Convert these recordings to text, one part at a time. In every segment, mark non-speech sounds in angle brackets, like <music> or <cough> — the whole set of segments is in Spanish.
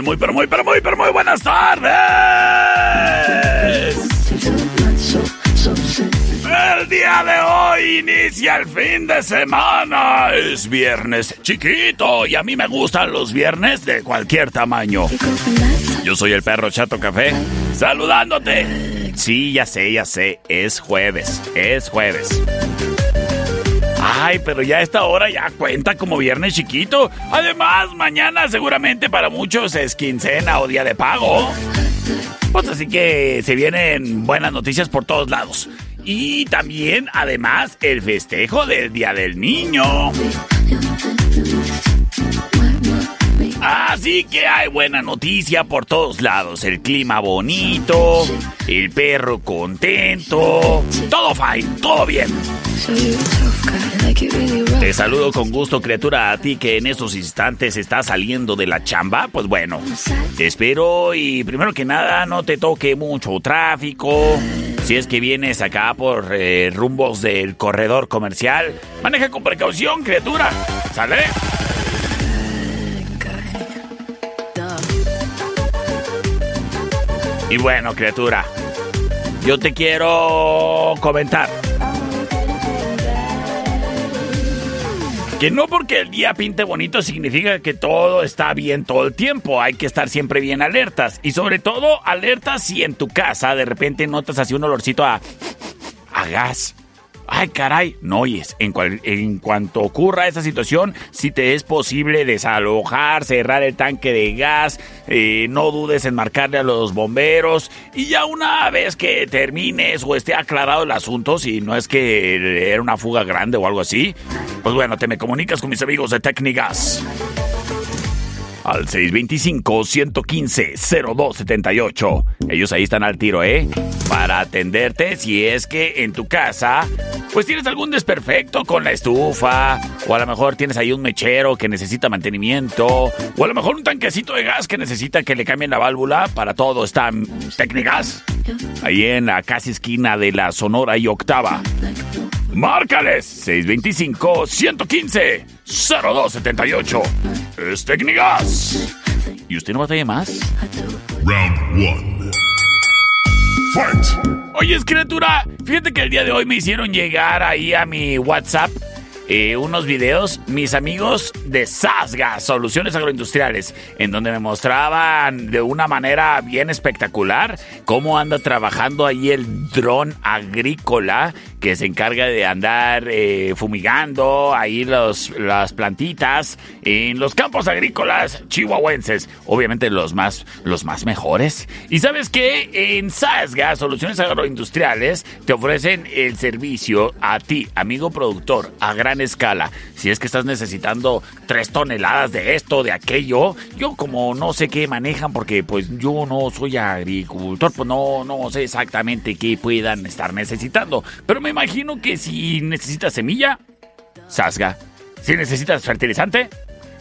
Muy, pero muy, pero muy, pero muy buenas tardes. El día de hoy inicia el fin de semana. Es viernes chiquito y a mí me gustan los viernes de cualquier tamaño. Yo soy el perro Chato Café, saludándote. Sí, ya sé, ya sé, es jueves, es jueves. Ay, pero ya a esta hora ya cuenta como viernes chiquito. Además, mañana seguramente para muchos es quincena o día de pago. Pues así que se vienen buenas noticias por todos lados. Y también, además, el festejo del Día del Niño. Así que hay buena noticia por todos lados. El clima bonito, el perro contento. Todo fine, todo bien. Te saludo con gusto, criatura, a ti que en estos instantes estás saliendo de la chamba. Pues bueno, te espero y primero que nada no te toque mucho tráfico. Si es que vienes acá por eh, rumbos del corredor comercial, maneja con precaución, criatura. ¿Sale? Y bueno, criatura, yo te quiero comentar. Que no porque el día pinte bonito significa que todo está bien todo el tiempo. Hay que estar siempre bien alertas. Y sobre todo, alertas si en tu casa de repente notas así un olorcito a, a gas. Ay, caray, no oyes. En, en cuanto ocurra esa situación, si te es posible desalojar, cerrar el tanque de gas, eh, no dudes en marcarle a los bomberos. Y ya una vez que termines o esté aclarado el asunto, si no es que era una fuga grande o algo así, pues bueno, te me comunicas con mis amigos de Tecnigas. Al 625-115-0278. Ellos ahí están al tiro, ¿eh? Para atenderte si es que en tu casa, pues tienes algún desperfecto con la estufa, o a lo mejor tienes ahí un mechero que necesita mantenimiento, o a lo mejor un tanquecito de gas que necesita que le cambien la válvula. Para todo están Técnicas. Ahí en la casi esquina de la Sonora y Octava. Márcales 625-115-0278. Es Técnicas. ¿Y usted no batalla más? Round one. Fight! Oye, es criatura, fíjate que el día de hoy me hicieron llegar ahí a mi WhatsApp eh, unos videos, mis amigos de Sasga, Soluciones Agroindustriales, en donde me mostraban de una manera bien espectacular cómo anda trabajando ahí el dron agrícola que se encarga de andar eh, fumigando ahí los, las plantitas en los campos agrícolas chihuahuenses, obviamente los más, los más mejores. Y sabes que en Sasga, Soluciones Agroindustriales, te ofrecen el servicio a ti, amigo productor, a gran escala. Si es que estás necesitando tres toneladas de esto, de aquello, yo como no sé qué manejan, porque pues yo no soy agricultor, pues no, no sé exactamente qué puedan estar necesitando. Pero me imagino que si necesitas semilla, Sasga. Si necesitas fertilizante,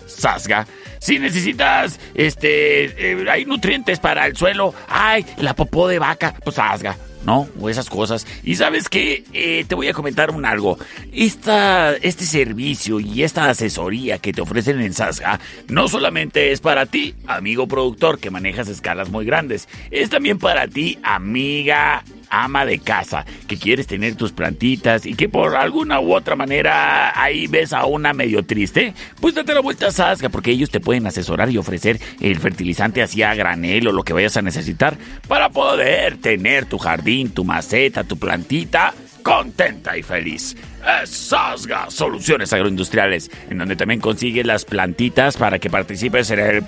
Sasga. Si necesitas, este, eh, hay nutrientes para el suelo, ay, la popó de vaca, pues Sasga. ¿No? O esas cosas. Y sabes qué, Eh, te voy a comentar un algo. Esta, este servicio y esta asesoría que te ofrecen en Sasga no solamente es para ti, amigo productor, que manejas escalas muy grandes, es también para ti, amiga ama de casa, que quieres tener tus plantitas y que por alguna u otra manera ahí ves a una medio triste, pues date la vuelta a Sasga porque ellos te pueden asesorar y ofrecer el fertilizante así a granel o lo que vayas a necesitar para poder tener tu jardín, tu maceta, tu plantita contenta y feliz. Es Sasga Soluciones Agroindustriales, en donde también consigues las plantitas para que participes en el,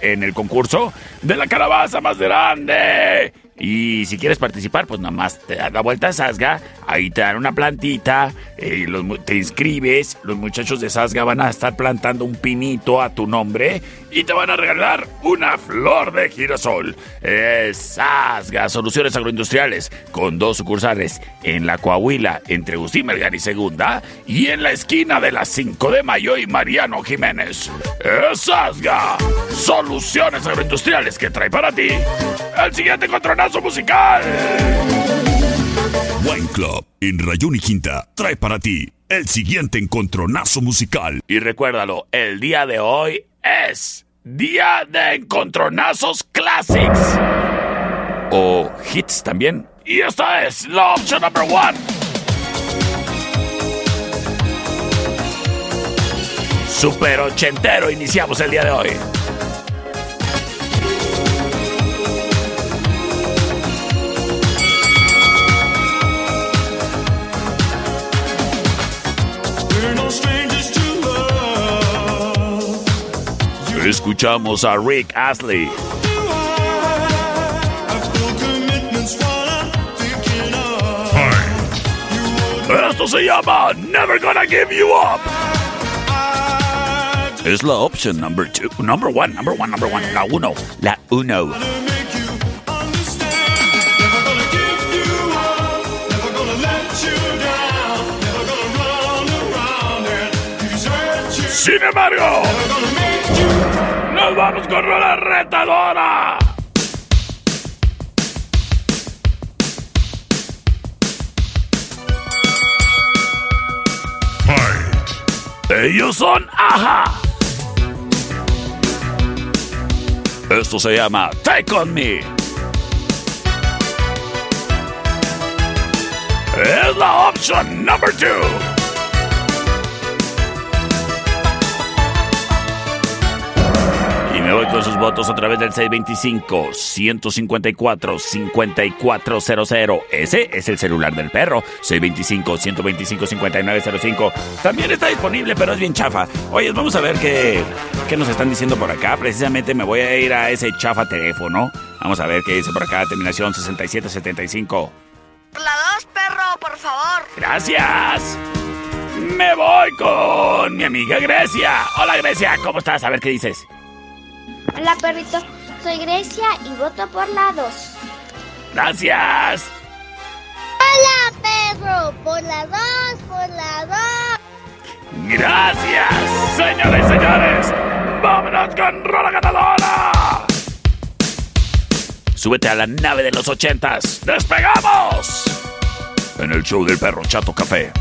en el concurso de la calabaza más grande. Y si quieres participar, pues nada más te das la vuelta a Sasga, ahí te dan una plantita, eh, los te inscribes, los muchachos de Sasga van a estar plantando un pinito a tu nombre y te van a regalar una flor de girasol. Es Sasga Soluciones Agroindustriales, con dos sucursales, en la Coahuila, entre Agustín Melgar y Segunda, y en la esquina de las 5 de Mayo y Mariano Jiménez. Es Sasga Soluciones Agroindustriales que trae para ti el siguiente encontronazo musical. Wine Club en Rayón y Quinta trae para ti el siguiente encontronazo musical. Y recuérdalo, el día de hoy es Día de Encontronazos Classics. O hits también. Y esta es la opción number one. Super ochentero iniciamos el día de hoy. Escuchamos a Rick Astley. Esto se llama Never Gonna Give You Up. Es la opción number two, number one, number one, number one, la uno, la uno. Sin embargo, las manos con la retadora. Fight. Ellos son Aja. Esto se llama Take On Me. Es la opción número 2. Me voy con sus votos a través del 625-154-5400. Ese es el celular del perro. 625-125-5905. También está disponible, pero es bien chafa. Oye, vamos a ver qué, qué nos están diciendo por acá. Precisamente me voy a ir a ese chafa teléfono. Vamos a ver qué dice por acá. Terminación 6775. La dos, perro, por favor. Gracias. Me voy con mi amiga Grecia. Hola Grecia, ¿cómo estás? A ver qué dices. Hola perrito, soy Grecia y voto por la 2. Gracias. Hola perro, por la 2, por la 2. Gracias, señores y señores. Vámonos con Rola Ganadora. Súbete a la nave de los ochentas. ¡Despegamos! En el show del perro Chato Café.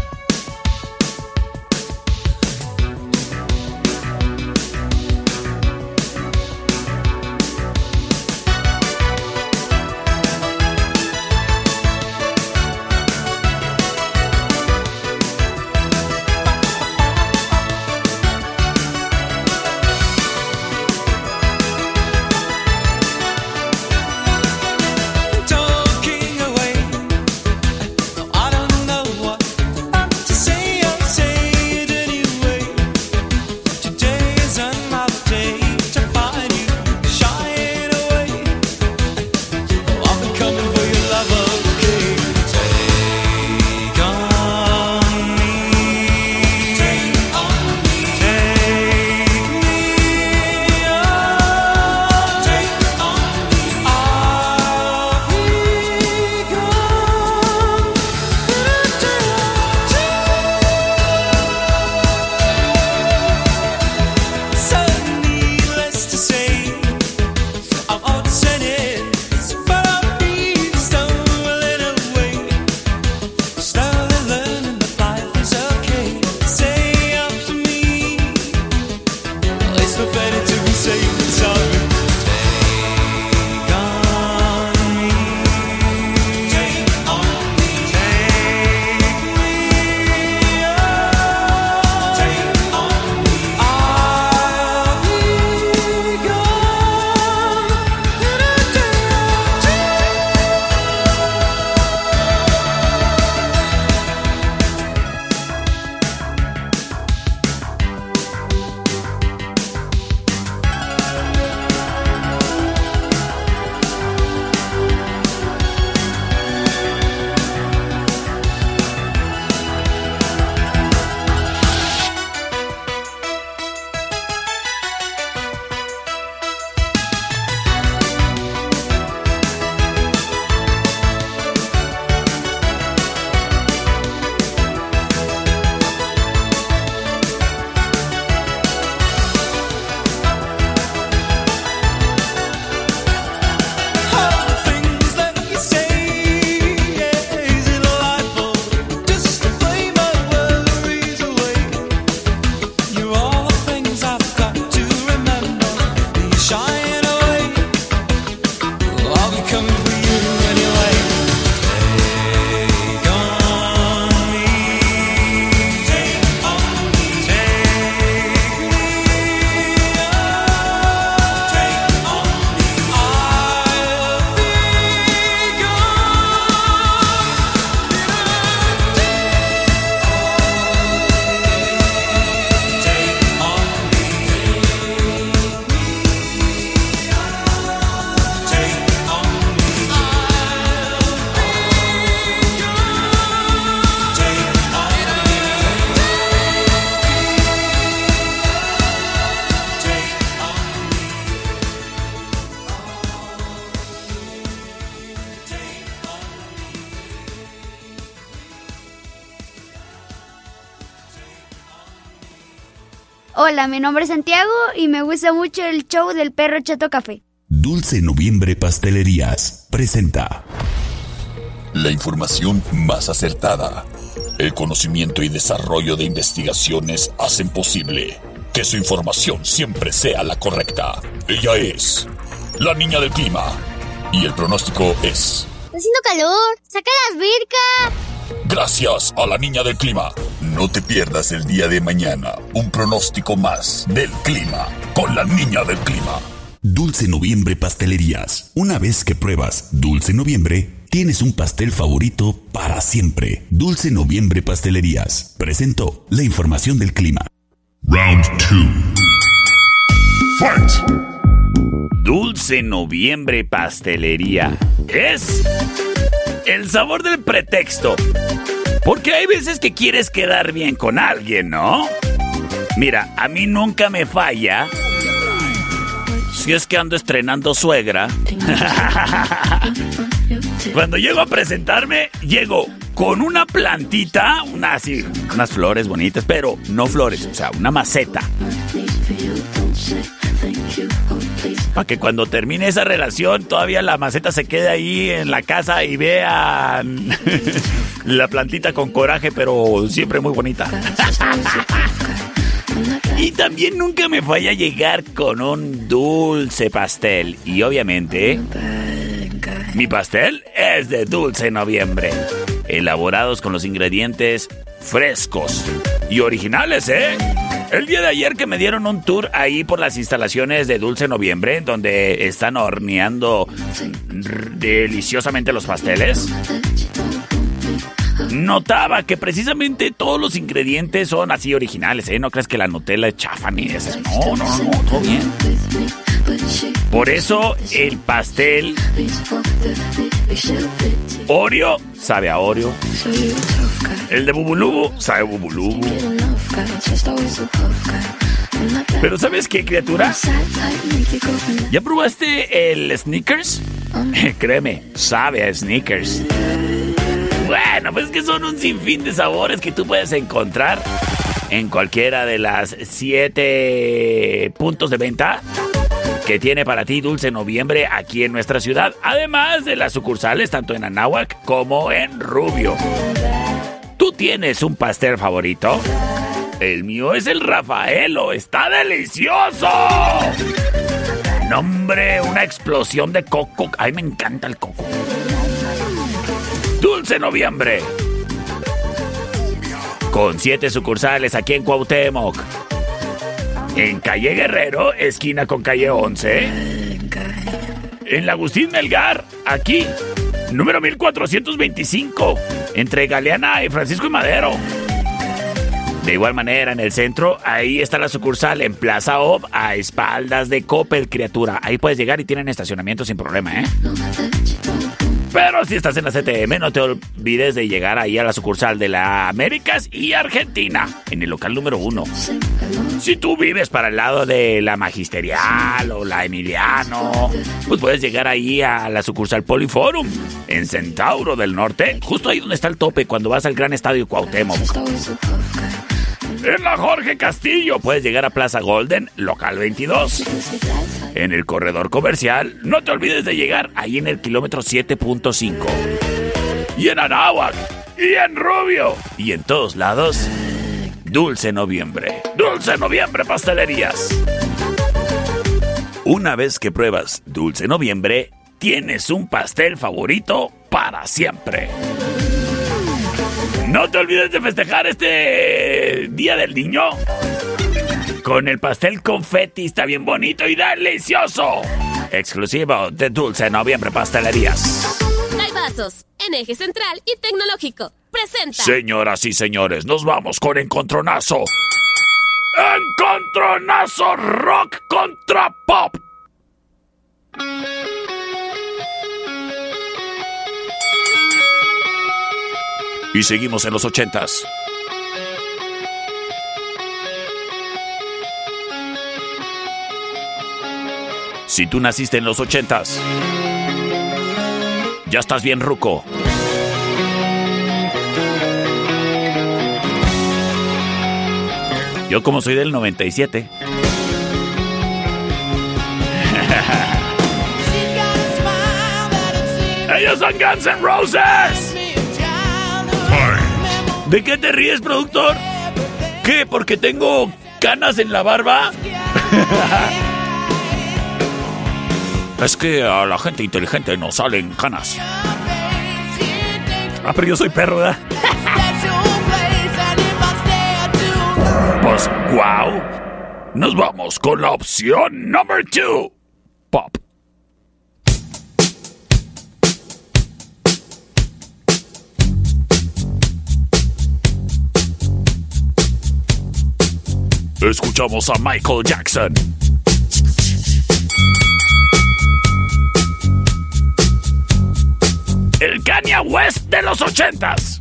Hola, mi nombre es Santiago y me gusta mucho el show del perro Chato Café. Dulce Noviembre Pastelerías presenta la información más acertada. El conocimiento y desarrollo de investigaciones hacen posible que su información siempre sea la correcta. Ella es la niña del clima y el pronóstico es... Está haciendo calor, saca las bircas. Gracias a la niña del clima. No te pierdas el día de mañana un pronóstico más del clima con la niña del clima. Dulce Noviembre Pastelerías. Una vez que pruebas Dulce Noviembre, tienes un pastel favorito para siempre. Dulce Noviembre Pastelerías. Presento la información del clima. Round 2. Fight. Dulce Noviembre Pastelería. Es el sabor del pretexto. Porque hay veces que quieres quedar bien con alguien, ¿no? Mira, a mí nunca me falla. Si es que ando estrenando suegra. <laughs> Cuando llego a presentarme, llego con una plantita, unas flores bonitas, pero no flores, o sea, una maceta. Para que cuando termine esa relación todavía la maceta se quede ahí en la casa y vean <laughs> la plantita con coraje, pero siempre muy bonita. y también nunca me falla llegar con un dulce pastel. Y obviamente, mi pastel es de dulce noviembre. Elaborados con los ingredientes frescos y originales, ¿eh? El día de ayer que me dieron un tour ahí por las instalaciones de Dulce Noviembre, donde están horneando deliciosamente los pasteles, notaba que precisamente todos los ingredientes son así originales, ¿eh? No crees que la Nutella es chafa ni eso. No, no, no, todo bien. Por eso el pastel Oreo sabe a Oreo. El de Bubulubu sabe a Bubulubu. Pero ¿sabes qué, criatura? ¿Ya probaste el Snickers? <laughs> Créeme, sabe a Snickers. Bueno, pues es que son un sinfín de sabores que tú puedes encontrar en cualquiera de las siete puntos de venta que tiene para ti Dulce Noviembre aquí en nuestra ciudad, además de las sucursales tanto en Anáhuac como en Rubio. ¿Tú tienes un pastel favorito? El mío es el Rafaelo, está delicioso. Nombre, una explosión de coco. Ay, me encanta el coco. Dulce Noviembre. Con siete sucursales aquí en Cuauhtémoc. En calle Guerrero, esquina con calle 11. En la Agustín Melgar, aquí. Número 1425. Entre Galeana y Francisco y Madero. De igual manera, en el centro, ahí está la sucursal en Plaza Ob, a espaldas de Coppel, criatura. Ahí puedes llegar y tienen estacionamiento sin problema, ¿eh? Pero si estás en la CTM, no te olvides de llegar ahí a la sucursal de la Américas y Argentina, en el local número uno. Si tú vives para el lado de la Magisterial o la Emiliano, pues puedes llegar ahí a la sucursal Poliforum, en Centauro del Norte, justo ahí donde está el tope cuando vas al gran estadio Cuauhtémoc. En la Jorge Castillo puedes llegar a Plaza Golden, local 22. En el corredor comercial, no te olvides de llegar ahí en el kilómetro 7.5. Y en Anáhuac, y en Rubio, y en todos lados, Dulce Noviembre. Dulce Noviembre Pastelerías. Una vez que pruebas Dulce Noviembre, tienes un pastel favorito para siempre. No te olvides de festejar este Día del Niño con el pastel confeti, está bien bonito y delicioso. Exclusivo de Dulce Noviembre Pastelerías. Vasos, en eje central y tecnológico. Presenta. Señoras y señores, nos vamos con Encontronazo. Encontronazo Rock contra Pop. Y seguimos en los ochentas. Si tú naciste en los ochentas, ya estás bien ruco. Yo como soy del 97. <laughs> Ellos son Guns N' Roses. ¿De qué te ríes, productor? ¿Qué? ¿Porque tengo canas en la barba? <laughs> es que a la gente inteligente no salen canas. Ah, pero yo soy perro, ¿verdad? <laughs> pues, wow. Nos vamos con la opción number two. Pop. Escuchamos a Michael Jackson. El Kanye West de los ochentas.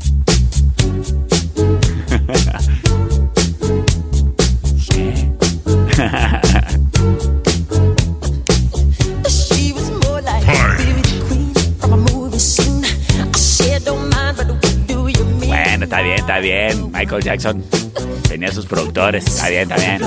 Bueno, está bien, está bien. Michael Jackson tenía sus productores. Está bien, está bien.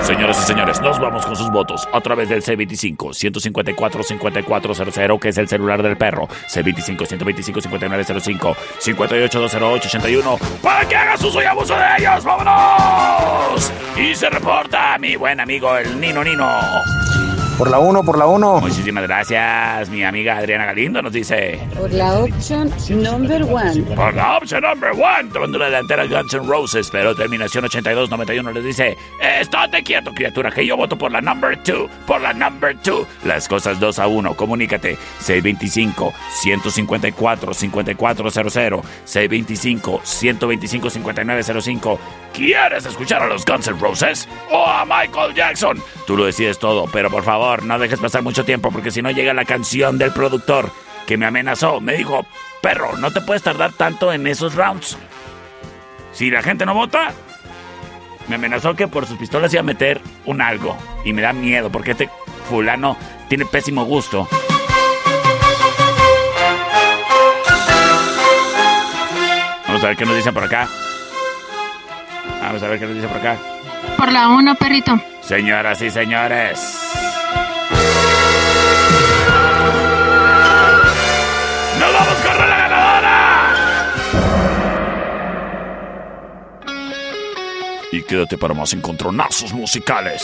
Señoras y señores, nos vamos con sus votos a través del C25-154-5400, que es el celular del perro. C25-125-5905, 58-208-81, para que haga uso y abuso de ellos. ¡Vámonos! Y se reporta mi buen amigo el Nino Nino. Por la 1, por la 1. Muchísimas gracias. Mi amiga Adriana Galindo nos dice. Por la opción number one. Por la opción number one. Tomando la delantera Guns N' Roses, pero terminación 82-91 les dice. Estate quieto, criatura, que yo voto por la number two. Por la number two. Las cosas 2 a 1. Comunícate. 625-154-5400. 625-125-5905. ¿Quieres escuchar a los Guns N' Roses o a Michael Jackson? Tú lo decides todo, pero por favor no dejes pasar mucho tiempo porque si no llega la canción del productor que me amenazó. Me dijo, perro, no te puedes tardar tanto en esos rounds. Si la gente no vota, me amenazó que por sus pistolas iba a meter un algo. Y me da miedo porque este fulano tiene pésimo gusto. Vamos a ver qué nos dicen por acá. Vamos a ver qué nos dicen por acá. Por la 1, perrito. Señoras y señores. Y quédate para más encontronazos musicales.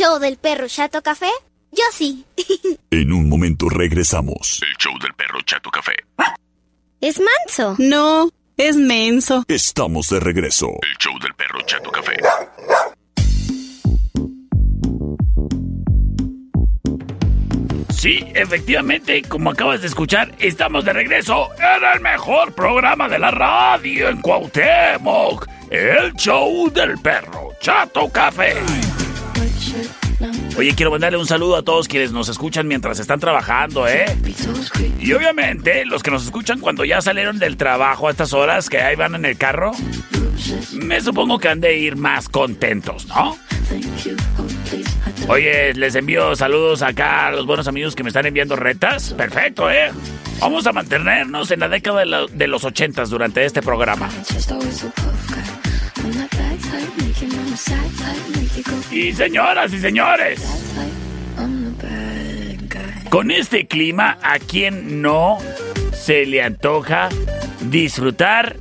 Show del perro Chato Café? Yo sí. <laughs> En un momento regresamos. El show del perro Chato Café. Es manso. No, es menso. Estamos de regreso. El show del perro Chato Café. Sí, efectivamente, como acabas de escuchar, estamos de regreso en el mejor programa de la radio en Cuauhtémoc, el show del perro Chato Café. Oye, quiero mandarle un saludo a todos quienes nos escuchan mientras están trabajando, ¿eh? Y obviamente, los que nos escuchan cuando ya salieron del trabajo a estas horas, que ahí van en el carro, me supongo que han de ir más contentos, ¿no? Oye, les envío saludos acá a los buenos amigos que me están enviando retas. Perfecto, ¿eh? Vamos a mantenernos en la década de, de los ochentas durante este programa. Y señoras y señores, con este clima, ¿a quién no se le antoja disfrutar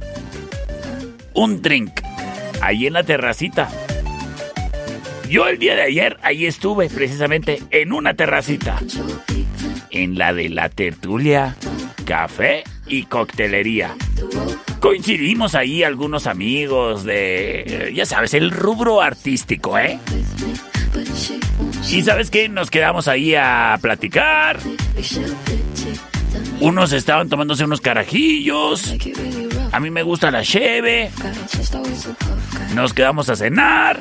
un drink ahí en la terracita? Yo el día de ayer, ahí estuve precisamente en una terracita. En la de la tertulia, café y coctelería. Coincidimos ahí algunos amigos de, eh, ya sabes, el rubro artístico, ¿eh? Y sabes qué, nos quedamos ahí a platicar. Unos estaban tomándose unos carajillos. A mí me gusta la cheve. Nos quedamos a cenar.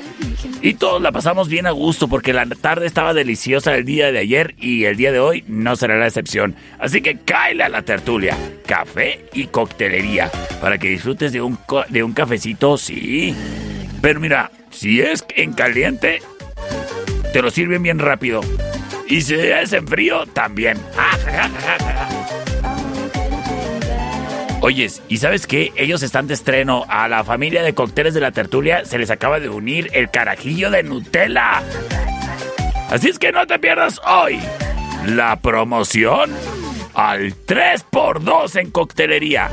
Y todos la pasamos bien a gusto porque la tarde estaba deliciosa el día de ayer y el día de hoy no será la excepción. Así que cáele a la tertulia, café y coctelería para que disfrutes de un, de un cafecito, sí. Pero mira, si es en caliente, te lo sirven bien rápido. Y si es en frío, también. Oyes, ¿y sabes qué? Ellos están de estreno. A la familia de cócteles de la tertulia se les acaba de unir el carajillo de Nutella. Así es que no te pierdas hoy la promoción al 3x2 en coctelería.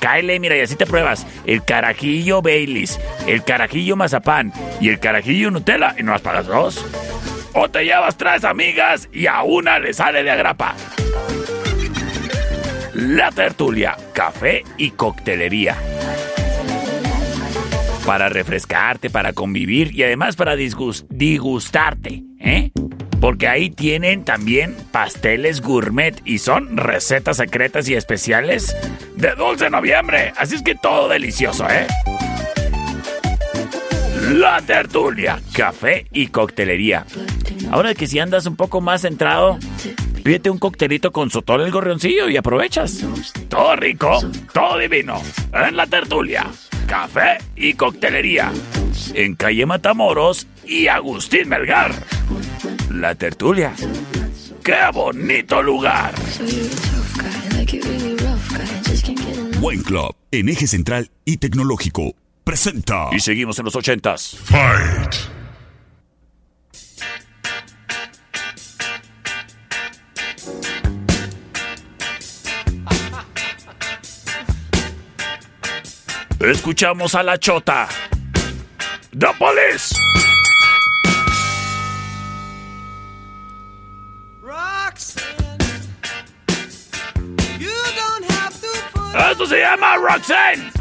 Cáele, mira, y así te pruebas el carajillo Baileys, el carajillo mazapán y el carajillo Nutella y no las pagas dos. O te llevas tres amigas y a una le sale de agrapa. La tertulia, café y coctelería. Para refrescarte, para convivir y además para disgus- digustarte, ¿eh? Porque ahí tienen también pasteles gourmet y son recetas secretas y especiales de Dulce Noviembre. Así es que todo delicioso, ¿eh? La tertulia, café y coctelería. Ahora que si andas un poco más centrado, pídete un coctelito con sotol el gorrioncillo y aprovechas. Todo rico, todo divino. En la tertulia, café y coctelería. En calle Matamoros y Agustín Melgar. La tertulia. ¡Qué bonito lugar! Buen Club, en eje central y tecnológico, presenta. Y seguimos en los ochentas. Fight. Escuchamos a la chota. ¡The Police! Esto se llama Roxanne.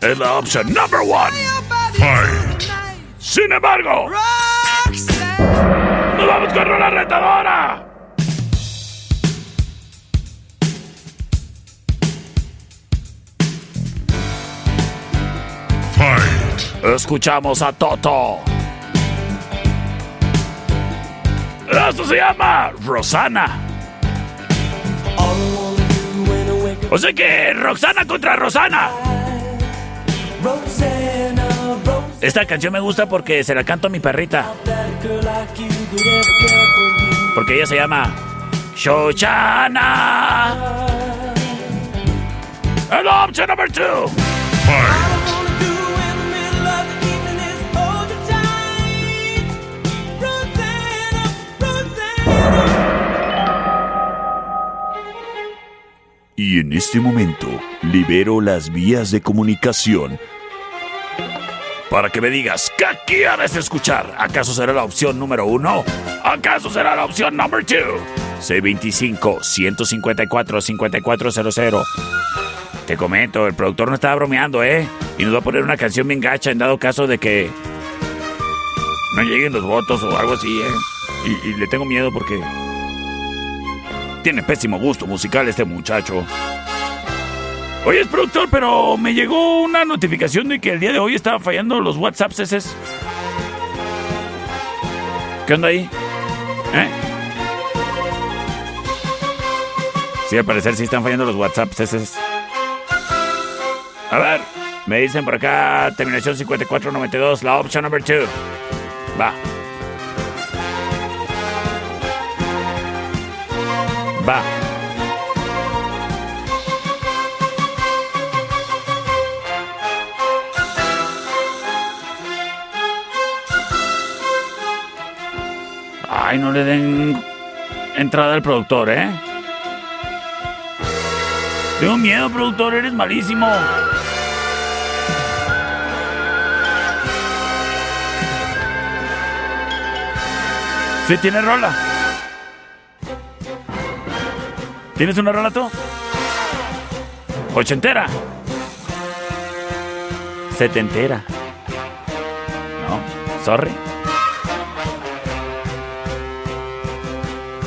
Es la opción number one. Fight. Sin embargo, Roxanne. nos vamos con una retadora. Escuchamos a Toto. Esto se llama Rosana. O sea que Roxana contra Rosana. Esta canción me gusta porque se la canto a mi perrita. Porque ella se llama Shoshana. And option number two. Y en este momento libero las vías de comunicación Para que me digas, ¿qué quieres escuchar? ¿Acaso será la opción número uno? ¿Acaso será la opción number two? C25-154-5400. Te comento, el productor no estaba bromeando, ¿eh? Y nos va a poner una canción bien gacha en dado caso de que no lleguen los votos o algo así, ¿eh? Y le tengo miedo porque tiene pésimo gusto musical este muchacho. Oye, es productor, pero me llegó una notificación de que el día de hoy estaban fallando los WhatsApps esos. ¿Qué onda ahí? ¿Eh? Sí, al parecer sí están fallando los WhatsApps esos. A ver, me dicen por acá, terminación 5492, la opción number 2. Va. Ay, no le den entrada al productor, ¿eh? Tengo miedo, productor, eres malísimo. ¿Sí tiene rola? ¿Tienes una rola? ¿Ochentera? ¿Setentera? No, sorry.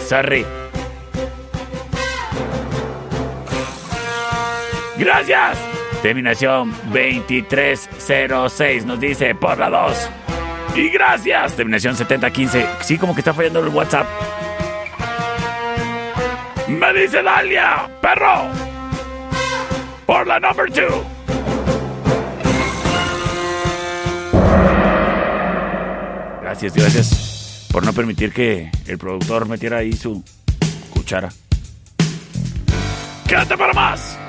Sorry. Gracias. Terminación 2306 nos dice por la 2. Y gracias. Terminación 7015. Sí, como que está fallando el WhatsApp. Dice Dalia, perro. Por la number 2. Gracias, gracias por no permitir que el productor metiera ahí su cuchara. ¡Quédate para más!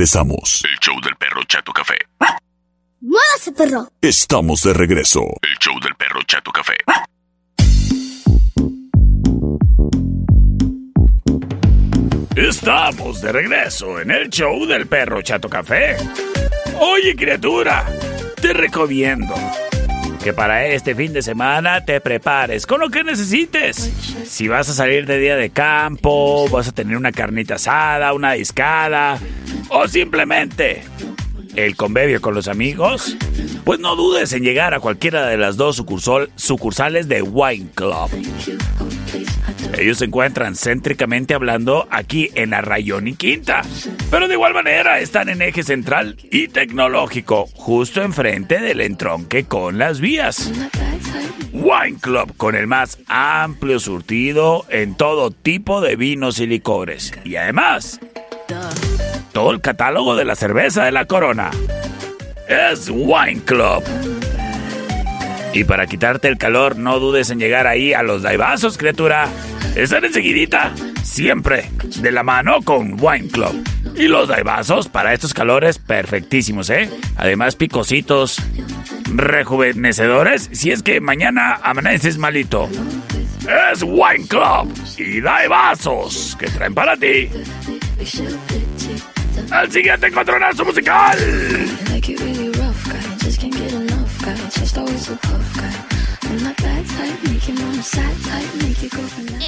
Regresamos. El show del perro Chato Café. Muévase, perro. Estamos de regreso. El show del perro Chato Café. Estamos de regreso en el show del perro Chato Café. Oye, criatura, te recomiendo que para este fin de semana te prepares con lo que necesites. Si vas a salir de día de campo, vas a tener una carnita asada, una discada o simplemente el convivio con los amigos, pues no dudes en llegar a cualquiera de las dos sucursal- sucursales de Wine Club. Ellos se encuentran céntricamente hablando aquí en la Rayón y Quinta. Pero de igual manera están en eje central y tecnológico, justo enfrente del entronque con las vías. Wine Club con el más amplio surtido en todo tipo de vinos y licores. Y además, todo el catálogo de la cerveza de la corona. Es Wine Club. Y para quitarte el calor, no dudes en llegar ahí a los daibazos, criatura. Están enseguidita, siempre, de la mano con Wine Club. Y los daibazos para estos calores perfectísimos, ¿eh? Además, picositos, rejuvenecedores, si es que mañana amaneces malito. Es Wine Club y daibazos que traen para ti. El siguiente encontronazo musical.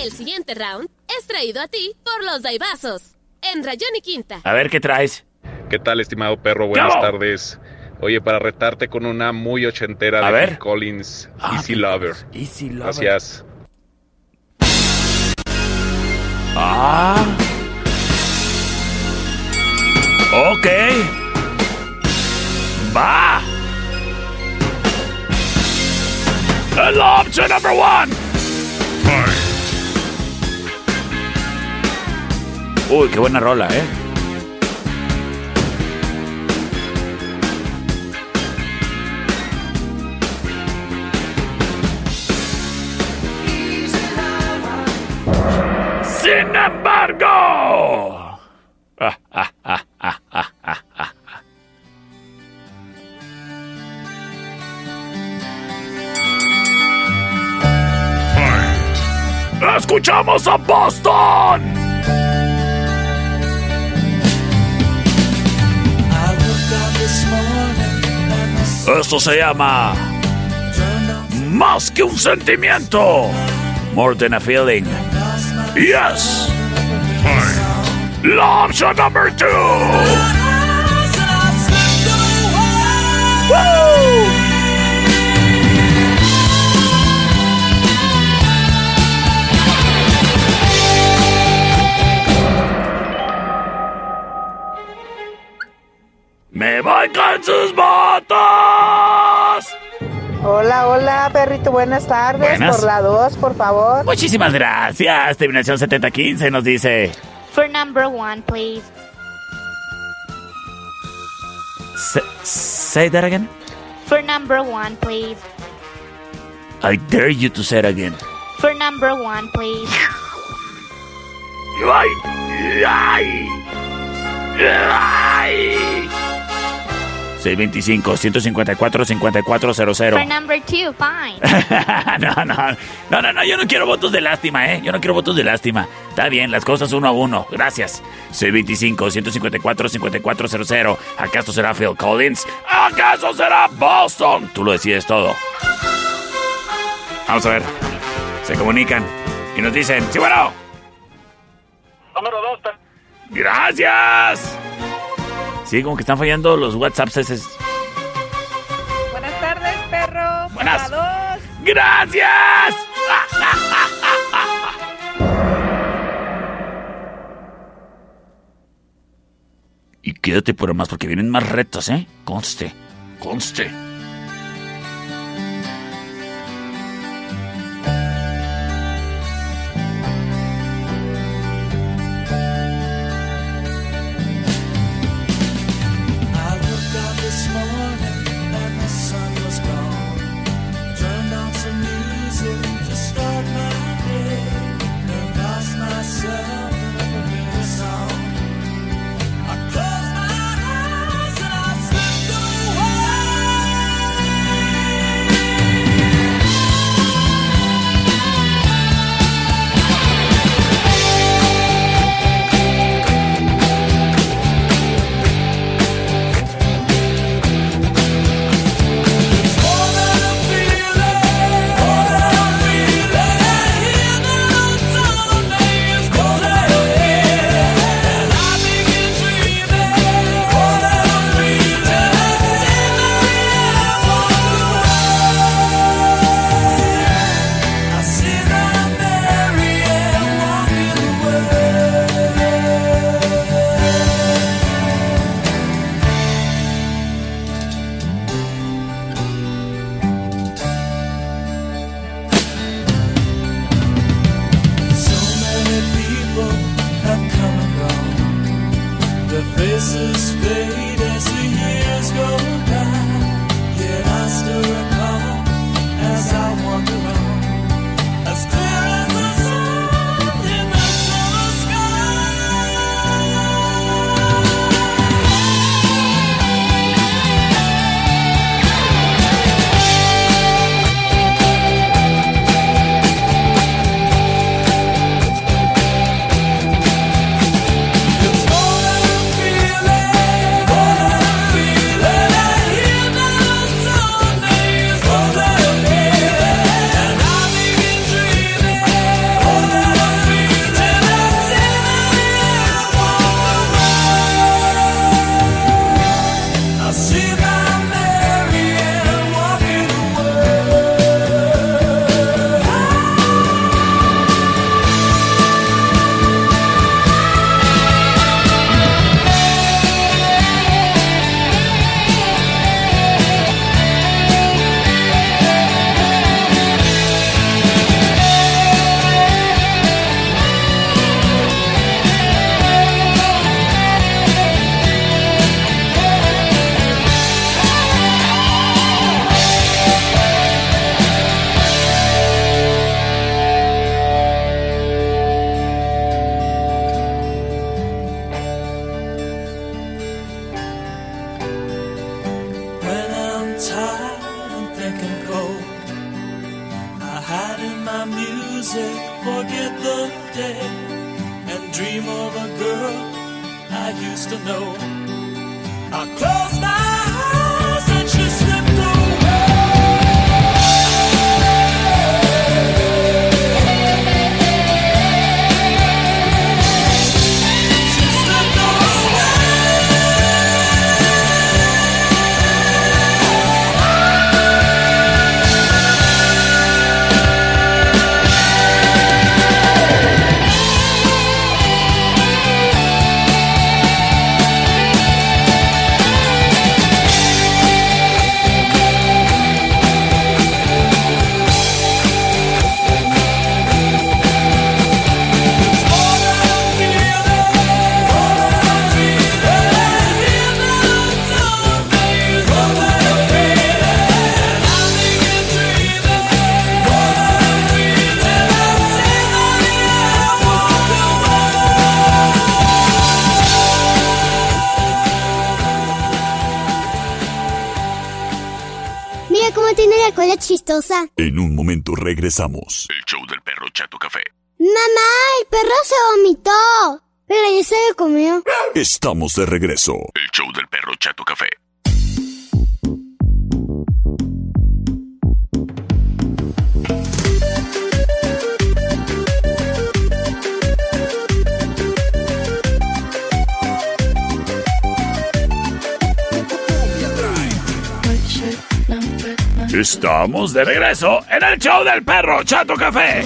El siguiente round es traído a ti por los Daibazos. En Rayón y Quinta. A ver qué traes. ¿Qué tal, estimado perro? Buenas tardes. Oye, para retarte con una muy ochentera A de ver. Phil Collins, Ah, Easy Lover. Easy Lover. Gracias. Ah. Ok. Va. Es la opción number one. Uy, qué buena rola, ¿eh? Sin embargo. <laughs> Ah, ah, ¡Escuchamos a Boston! Esto se llama más que un sentimiento. More than a feeling. Yes. La option number two. Me voy con sus botas. Hola, hola, perrito, buenas tardes. Buenas. Por la 2, por favor. Muchísimas gracias. Terminación 7015 nos dice. For number one, please. Say, say that again. For number one, please. I dare you to say it again. For number one, please. Ay, ay, ay. 625 154 5400. For number two, fine. <laughs> no, no, no, no, no, yo no quiero votos de lástima, ¿eh? Yo no quiero votos de lástima. Está bien, las cosas uno a uno. Gracias. Soy 25 154 5400. ¿Acaso será Phil Collins? ¿Acaso será Boston? Tú lo decides todo. Vamos a ver. Se comunican y nos dicen, sí, bueno. Número dos, Gracias. Sí, como que están fallando los WhatsApps. Ese. Buenas tardes, perro. Buenas. Dos. Gracias. Y quédate por más porque vienen más retos, ¿eh? Conste, conste. Regresamos. El show del perro Chato Café. Mamá, el perro se vomitó. Pero ya se lo comió. Estamos de regreso. El show del perro Chato Café. Estamos de regreso en el show del perro Chato Café.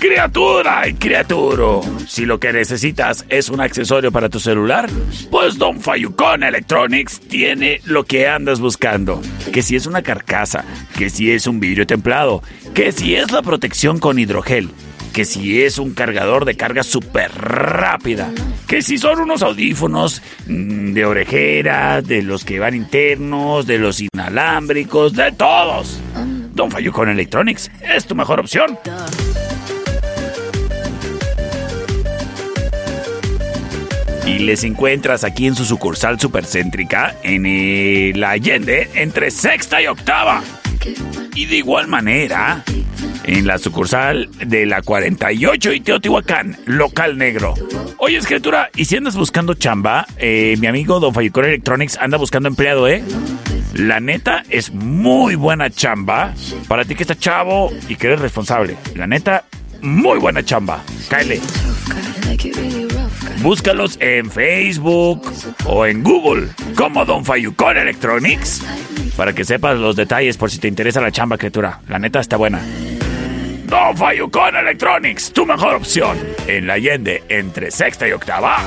Criatura y criaturo, si lo que necesitas es un accesorio para tu celular, pues Don Fayucón Electronics tiene lo que andas buscando. Que si es una carcasa, que si es un vidrio templado, que si es la protección con hidrogel, que si es un cargador de carga súper rápida, que si son unos audífonos mm, de orejera, de los que van internos, de los inalámbricos, de todos. Don Fayucón Electronics es tu mejor opción. Y les encuentras aquí en su sucursal supercéntrica, en el Allende, entre sexta y octava. Y de igual manera, en la sucursal de la 48 y Teotihuacán, local negro. Oye, escritura, y si andas buscando chamba, eh, mi amigo Don Fayucón Electronics anda buscando empleado, ¿eh? La neta es muy buena chamba para ti que estás chavo y que eres responsable. La neta, muy buena chamba. Cáele. Búscalos en Facebook o en Google como Don Fayucón Electronics para que sepas los detalles por si te interesa la chamba, criatura. La neta está buena. Don Fayucón Electronics, tu mejor opción. En la Allende, entre sexta y octava.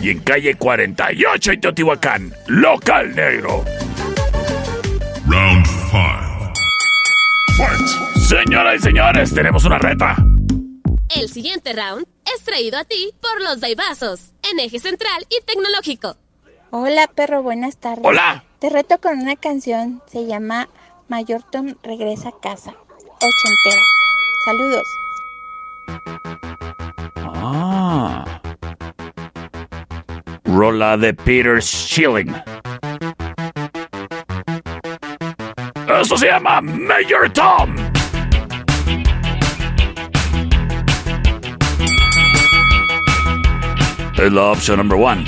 Y en calle 48 y Teotihuacán, local negro. Round 5. Señoras y señores, tenemos una reta. El siguiente round es traído a ti por los Daibazos, en eje central y tecnológico. Hola, perro, buenas tardes. Hola. Te reto con una canción, se llama Mayor Tom regresa a casa. Ochentera. Saludos. Ah. Rola de Peter Schilling. Esto se llama Mayor Tom. Es la opción number one.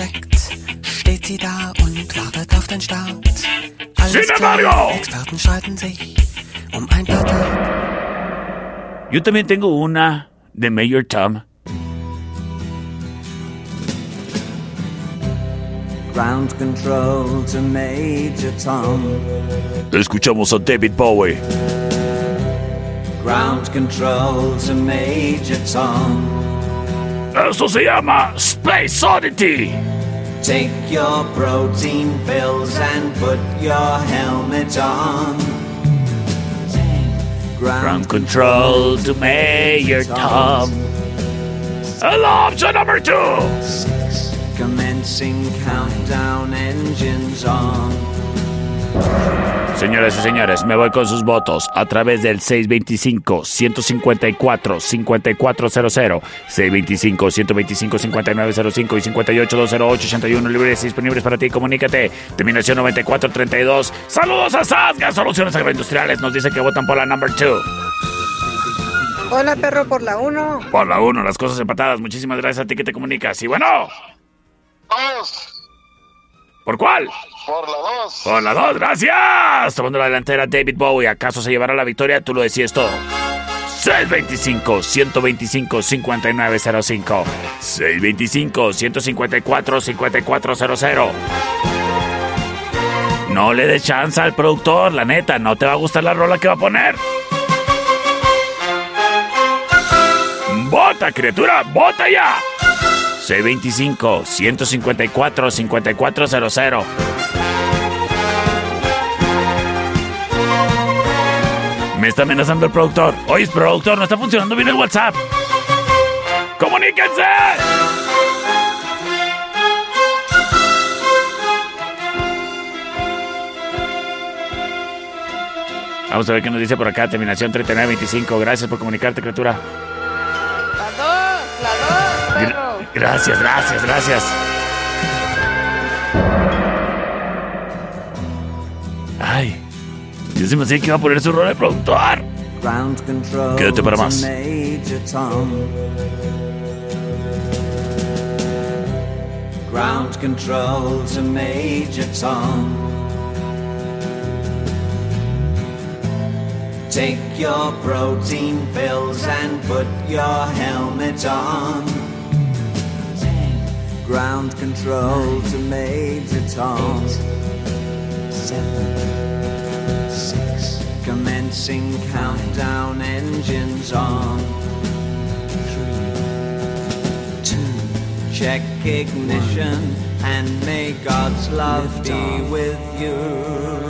Gründlich steht sie da und wartet auf den Start. Alles Sin klar. Experten streiten sich um ein Plakat. Yo también tengo una de Mayor Tom. Ground control to Major Tom. Escuchamos a David Bowie. Ground control to Major Tom. Esto se llama Space Oddity. Take your protein pills and put your helmet on. Ground control to Mayor Tom. El option number two. Six. Commencing countdown engines on. Señoras y señores, me voy con sus votos a través del 625-154-5400, 625-125-5905 y 58-208-81 libres y disponibles para ti. Comunícate. Terminación 9432. Saludos a Sasga Soluciones Agroindustriales. Nos dice que votan por la number 2. Hola, perro, por la 1. Por la 1, las cosas empatadas. Muchísimas gracias a ti que te comunicas. Y bueno, Dos. ¿Por cuál? Por la dos. Por la 2, gracias. Tomando la delantera David Bowie. ¿Acaso se llevará la victoria? Tú lo decías todo. 625-125-5905. 625-154-5400. No le des chance al productor, la neta, no te va a gustar la rola que va a poner. ¡Vota, criatura! ¡Vota ya! 625-154-5400. Me está amenazando el productor. Oye, productor, no está funcionando bien el WhatsApp. ¡Comuníquense! Vamos a ver qué nos dice por acá, terminación 3925. Gracias por comunicarte, criatura. Gracias, gracias, gracias. Ay, yo se me hacía que iba a poner su rol de productor. Ground control Quédate para más. Ground control to Major Tom. Take your protein pills and put your helmet on. Ground control to Major Tom. Seven, six. Commencing countdown engines on. Three, two. Check ignition and may God's love be with you.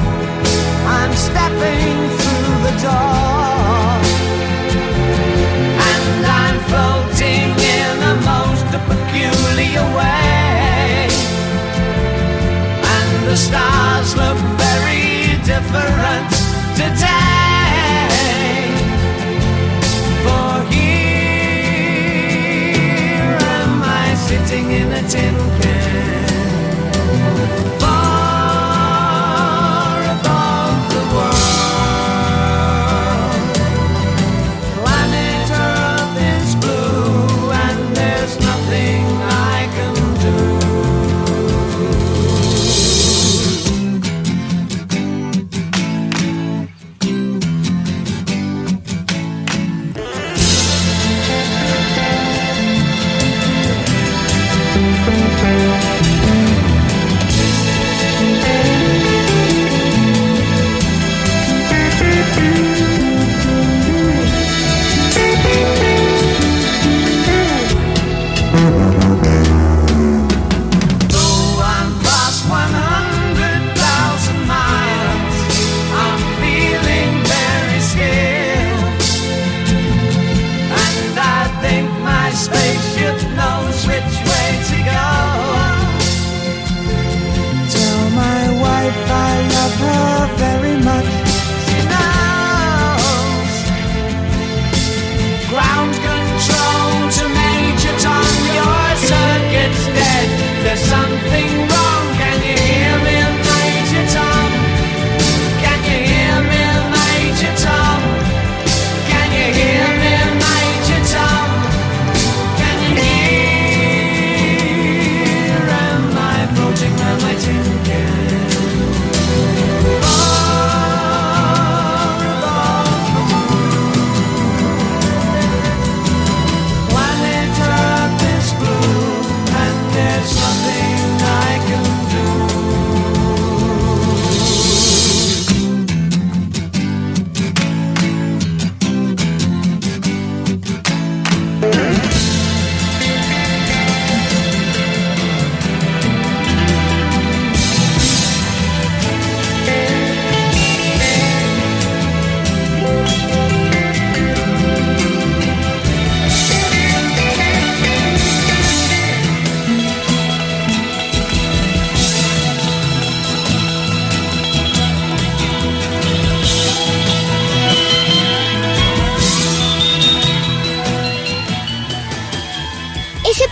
Stepping through the door. And I'm floating in a most peculiar way. And the stars look very different today. For here am I sitting in a tin can.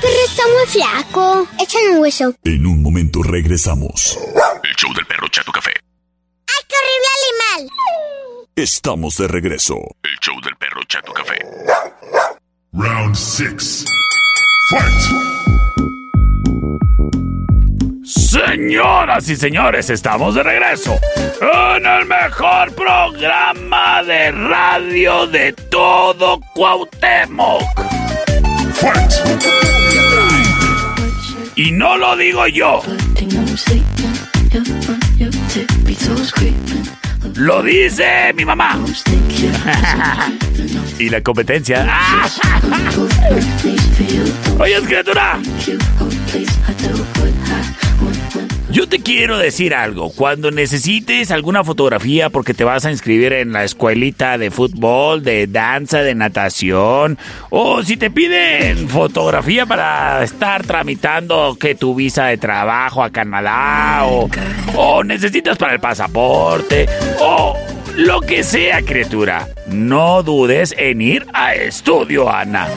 Perro está muy flaco. Échale un hueso. En un momento regresamos. El show del perro Chato Café. ¡Ay, qué horrible animal! Estamos de regreso. El show del perro Chato Café. Round 6. Fight! Señoras y señores, estamos de regreso en el mejor programa de radio de todo Cuauhtémoc. Y no lo digo yo. Lo dice mi mamá. <laughs> y la competencia. <laughs> Oye, criatura. Yo te quiero decir algo. Cuando necesites alguna fotografía porque te vas a inscribir en la escuelita de fútbol, de danza, de natación, o si te piden fotografía para estar tramitando que tu visa de trabajo a Canadá, o, o necesitas para el pasaporte, o lo que sea, criatura, no dudes en ir a Estudio Ana.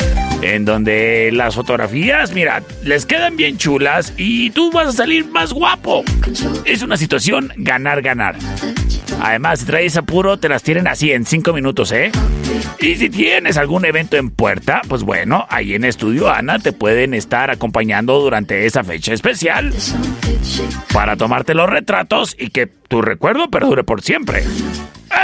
En donde las fotografías, mira, les quedan bien chulas y tú vas a salir más guapo. Es una situación ganar-ganar. Además, si traes apuro, te las tienen así en cinco minutos, ¿eh? Y si tienes algún evento en puerta, pues bueno, ahí en Estudio Ana te pueden estar acompañando durante esa fecha especial para tomarte los retratos y que tu recuerdo perdure por siempre.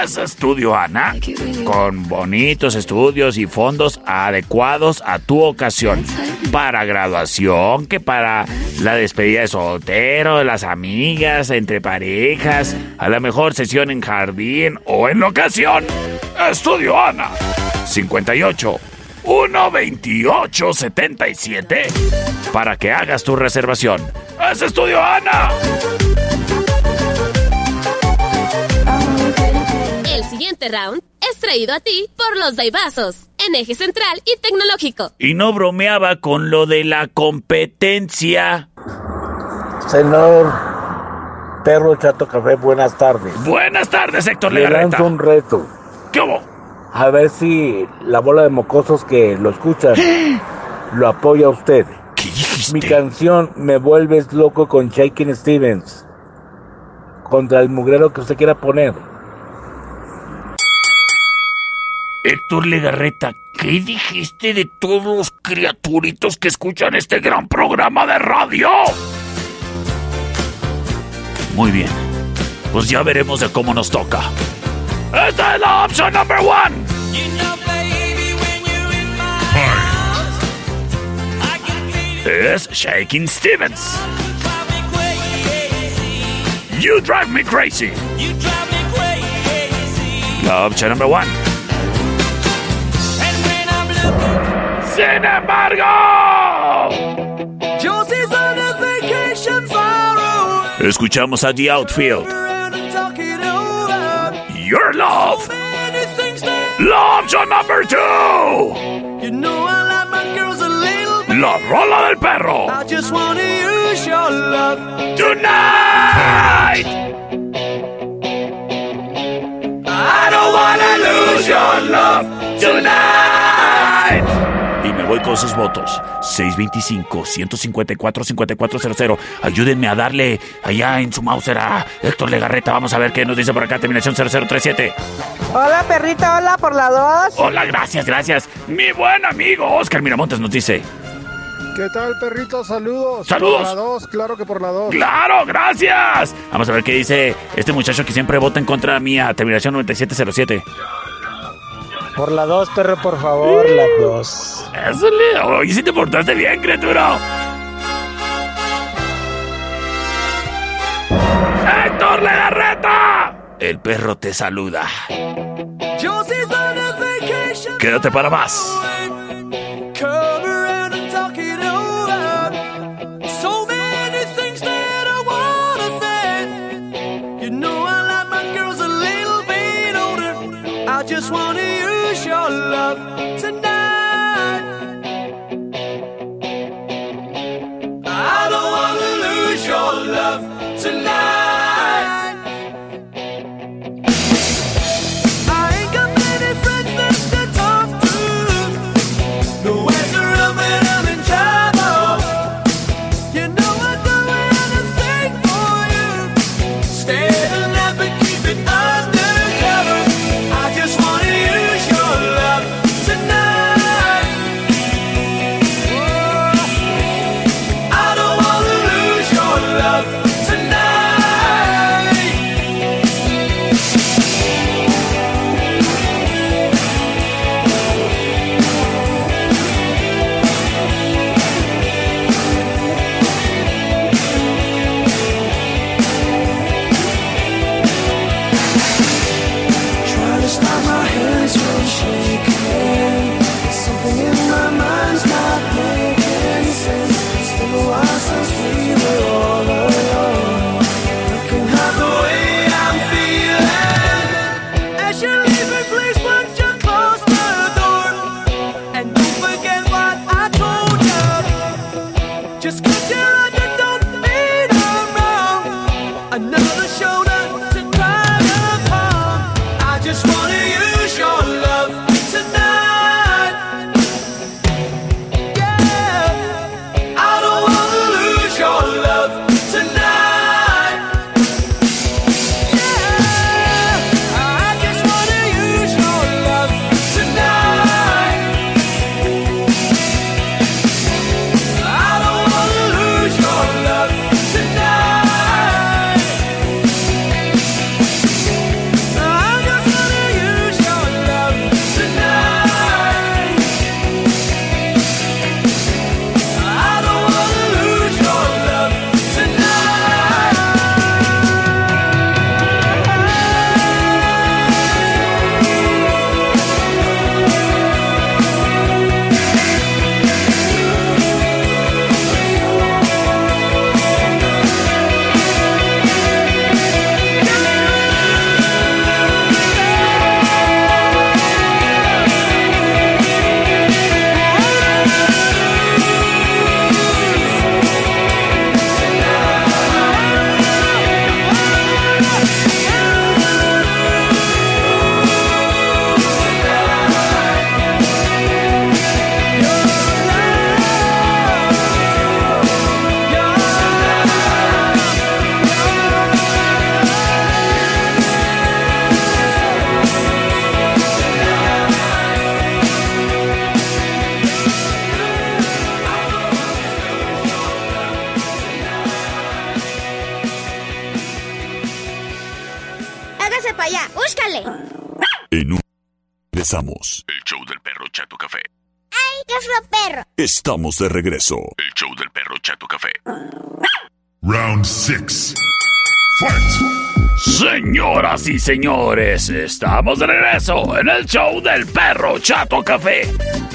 Es Estudio Ana, con bonitos estudios y fondos adecuados a tu ocasión. Para graduación, que para la despedida de soltero, de las amigas, entre parejas, a la mejor sesión en jardín o en ocasión. Estudio Ana, 58 128 77 para que hagas tu reservación. Es Estudio Ana. Siguiente round es traído a ti por los Daibazos, en eje central y tecnológico. Y no bromeaba con lo de la competencia. Señor Perro Chato Café, buenas tardes. Buenas tardes, Héctor Le Legarreta. lanzo un reto. ¿Qué hubo? A ver si la bola de mocosos que lo escuchan <gasps> lo apoya a usted. Mi canción Me Vuelves Loco con Shakin' Stevens. Contra el mugrero que usted quiera poner. Héctor Legarreta, ¿qué dijiste de todos los criaturitos que escuchan este gran programa de radio? Muy bien, pues ya veremos de cómo nos toca. Esta es la opción number one. Es Shaking Stevens. You drive me crazy. La opción number one. Sin embargo, escuchamos a The Outfield. Your love. La opción number two. you know I like my girls a little bit. La rola del perro. Your love Tonight. I don't wanna lose your love tonight. Voy con sus votos. 625-154-5400. Ayúdenme a darle allá en su mouse a Héctor Legarreta. Vamos a ver qué nos dice por acá. Terminación 0037. Hola, perrita, hola por la dos. Hola, gracias, gracias. Mi buen amigo Oscar Miramontes nos dice. ¿Qué tal, perrito? Saludos. Saludos. Por la dos, claro que por la dos. ¡Claro, gracias! Vamos a ver qué dice este muchacho que siempre vota en contra mía. Terminación 9707. Por la dos, perro, por favor, la dos. Eso, Leo. Y si te portaste bien, criatura. ¡Héctor Legarreta! El perro te saluda. Quédate para más. Estamos de regreso. El show del perro Chato Café. Round 6. Señoras y señores, estamos de regreso en el show del perro Chato Café.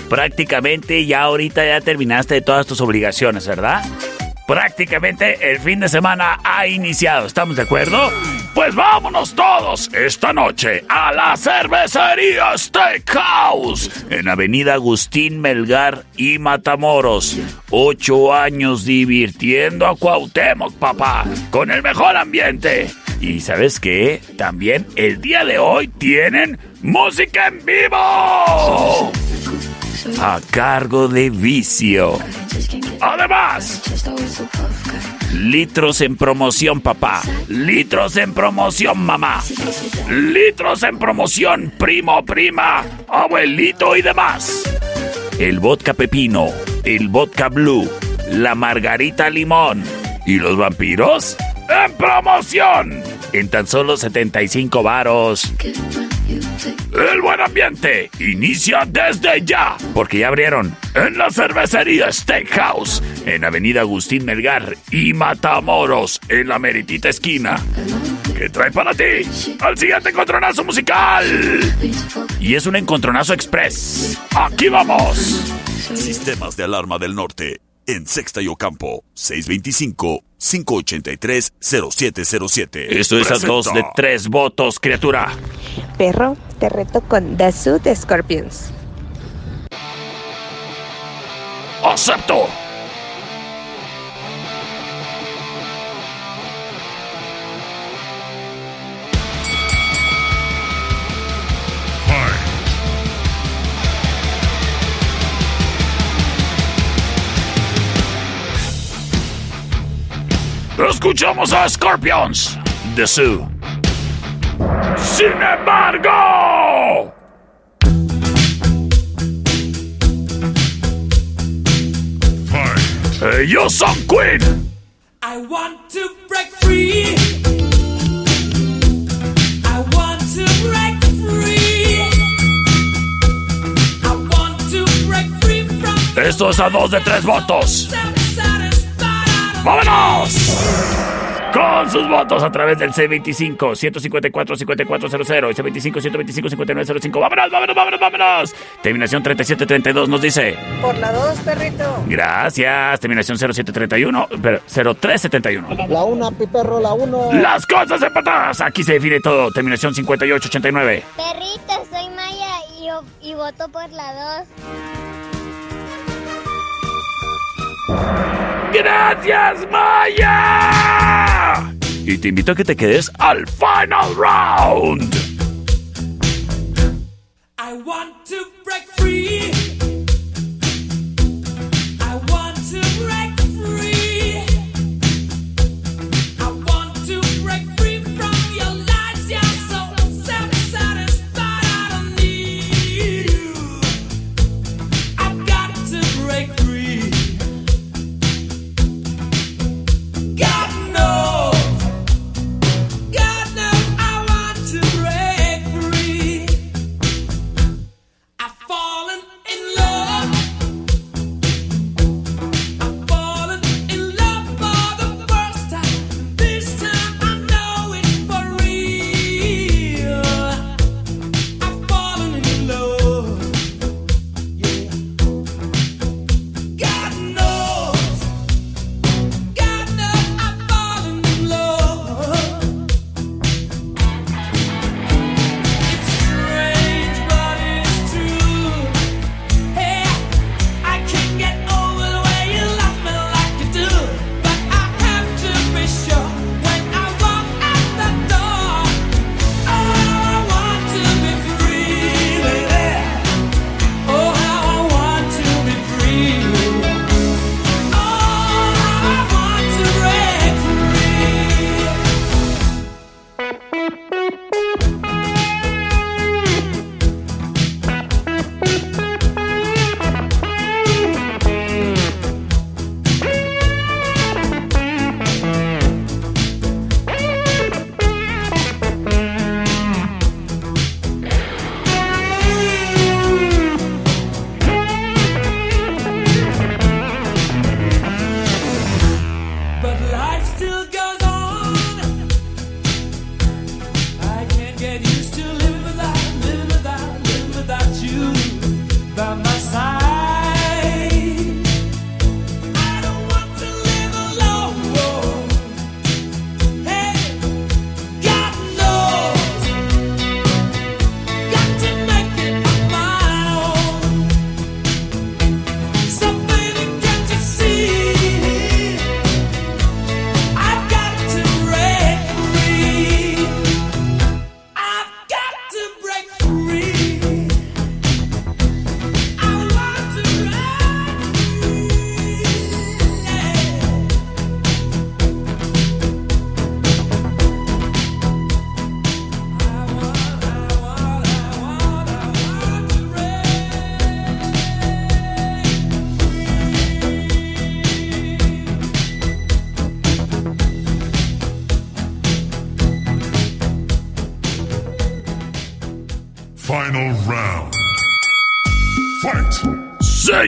Prácticamente ya ahorita ya terminaste de todas tus obligaciones, ¿verdad? Prácticamente el fin de semana ha iniciado, ¿estamos de acuerdo? Pues vámonos todos esta noche a la cervecería Steakhouse en Avenida Agustín Melgar y Matamoros. Ocho años divirtiendo a Cuauhtémoc, papá, con el mejor ambiente. Y ¿sabes qué? También el día de hoy tienen música en vivo. A cargo de Vicio. Además, litros en promoción, papá. Litros en promoción, mamá. Litros en promoción, primo, prima, abuelito y demás. El vodka pepino, el vodka blue, la margarita limón y los vampiros en promoción. En tan solo 75 varos. El buen ambiente inicia desde ya, porque ya abrieron en la cervecería Steakhouse, en Avenida Agustín Melgar y Matamoros, en la meritita esquina. ¿Qué trae para ti? Al siguiente encontronazo musical. Y es un encontronazo express. Aquí vamos. Sistemas de alarma del norte. En Sexta y Ocampo. 625-583-0707. Esto es a dos de tres votos, criatura. Perro, te reto con The de Scorpions. ¡Acepto! Escuchamos a Scorpions, The Zoo. Sin embargo, ellos son Queen. I want to break free. I want to break free. I want to break free from Esto es a dos de tres votos. ¡Vámonos! con sus votos a través del C25-154-5400 y C25-125-5905. ¡Vámonos, vámonos, vámonos, vámonos! Terminación 3732 nos dice... Por la 2, perrito. Gracias. Terminación 0731, pero 0371. La 1, piperro, la 1. Las cosas empatadas. Aquí se define todo. Terminación 5889. Perrito, soy Maya y, y voto por la 2. ¡Gracias, Maya! Y te invito a que te quedes al final round. I want to break free.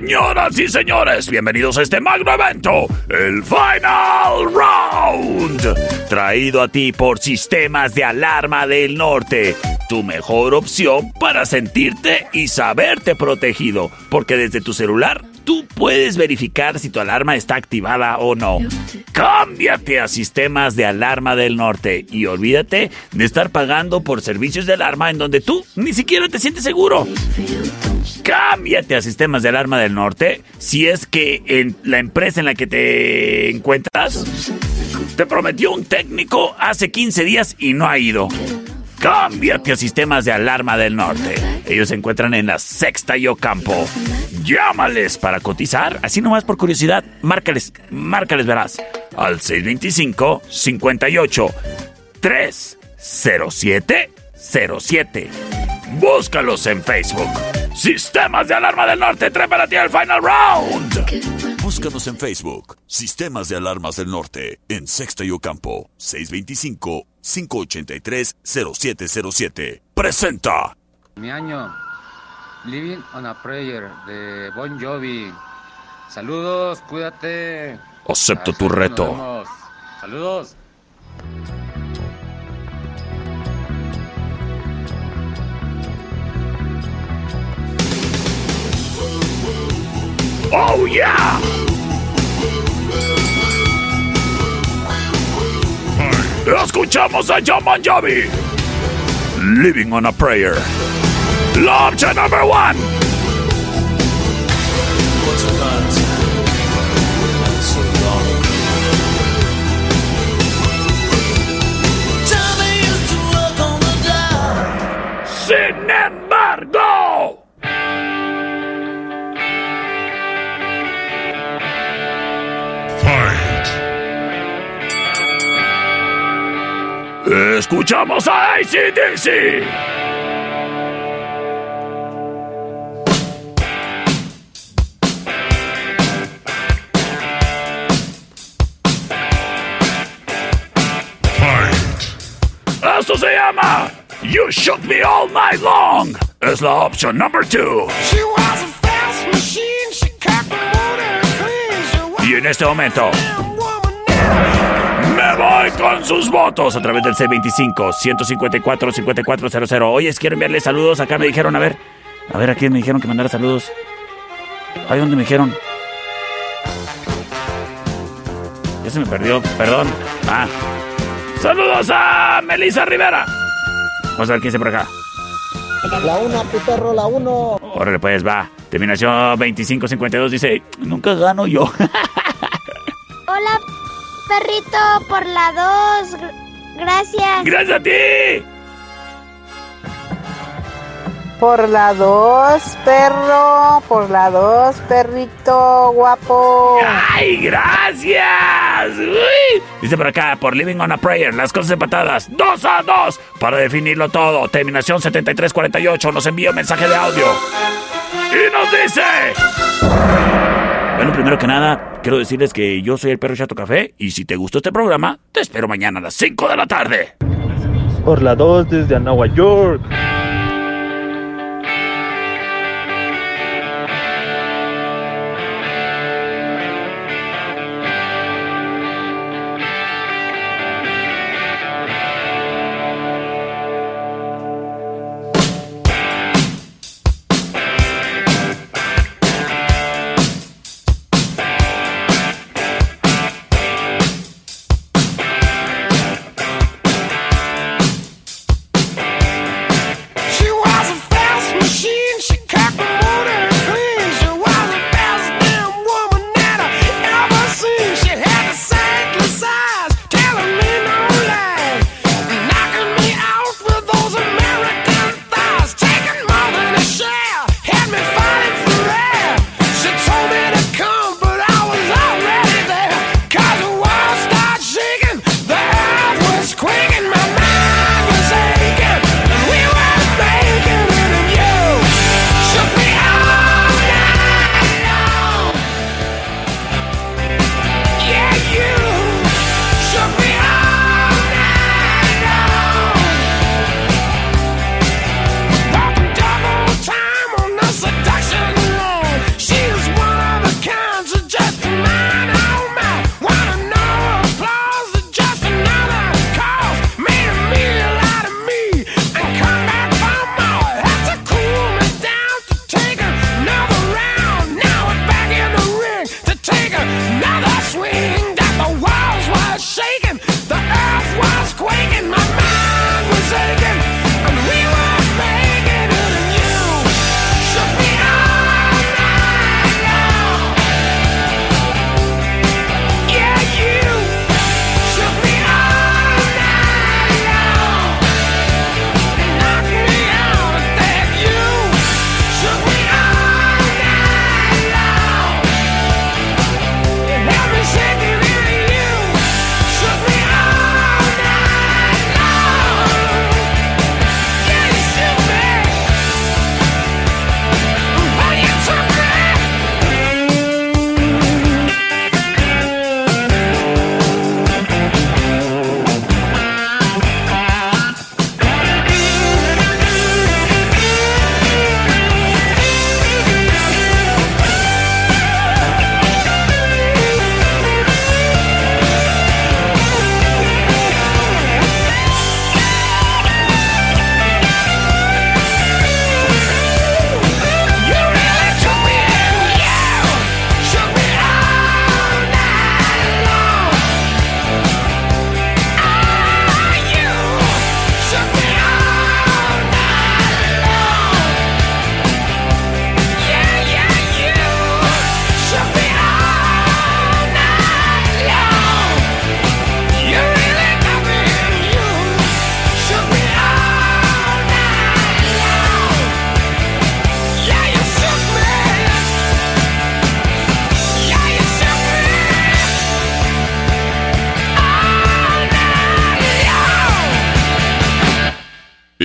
Señoras y señores, bienvenidos a este magno evento, el Final Round, traído a ti por Sistemas de Alarma del Norte, tu mejor opción para sentirte y saberte protegido, porque desde tu celular tú puedes verificar si tu alarma está activada o no. Cámbiate a Sistemas de Alarma del Norte y olvídate de estar pagando por servicios de alarma en donde tú ni siquiera te sientes seguro. Cámbiate a Sistemas de Alarma del Norte si es que en la empresa en la que te encuentras te prometió un técnico hace 15 días y no ha ido. Cámbiate a Sistemas de Alarma del Norte. Ellos se encuentran en la Sexta y Ocampo. Llámales para cotizar, así nomás por curiosidad. Márcales, márcales, verás. Al 625 58 307 07. Búscalos en Facebook. Sistemas de Alarma del Norte, trae para ti el Final Round. Búscanos en Facebook, Sistemas de Alarmas del Norte, en Sexta y Ocampo, 625-583-0707. Presenta. Mi año, Living on a Prayer de Bon Jovi. Saludos, cuídate. Acepto tu Nos reto. vemos. Saludos. Oh yeah. Escuchamos a John Jovi. Living on a prayer. La number one. Sin embargo. Escuchamos a ACDC. Esto se llama You Shook Me All Night Long. Es la opción number two. Y en este momento me voy con sus votos a través del C25 154 5400. Oye, quiero enviarle saludos. Acá me dijeron, a ver, a ver, a quién me dijeron que mandara saludos. Ahí donde me dijeron. Ya se me perdió, perdón. Ah. Saludos a Melissa Rivera. Vamos a ver quién dice por acá. La una, pi perro, la uno. Órale, pues va. Terminación 2552 dice: Nunca gano yo. <laughs> Perrito, por la dos. Gr- Gracias. ¡Gracias a ti! Por la dos, perro. Por la dos, perrito guapo. ¡Ay, gracias! Uy. Dice por acá, por Living on a Prayer, las cosas empatadas, dos a dos, para definirlo todo. Terminación 7348, nos envía un mensaje de audio. Y nos dice... Bueno, primero que nada, quiero decirles que yo soy el perro Chato Café y si te gustó este programa, te espero mañana a las 5 de la tarde. Por la 2 desde Nueva York.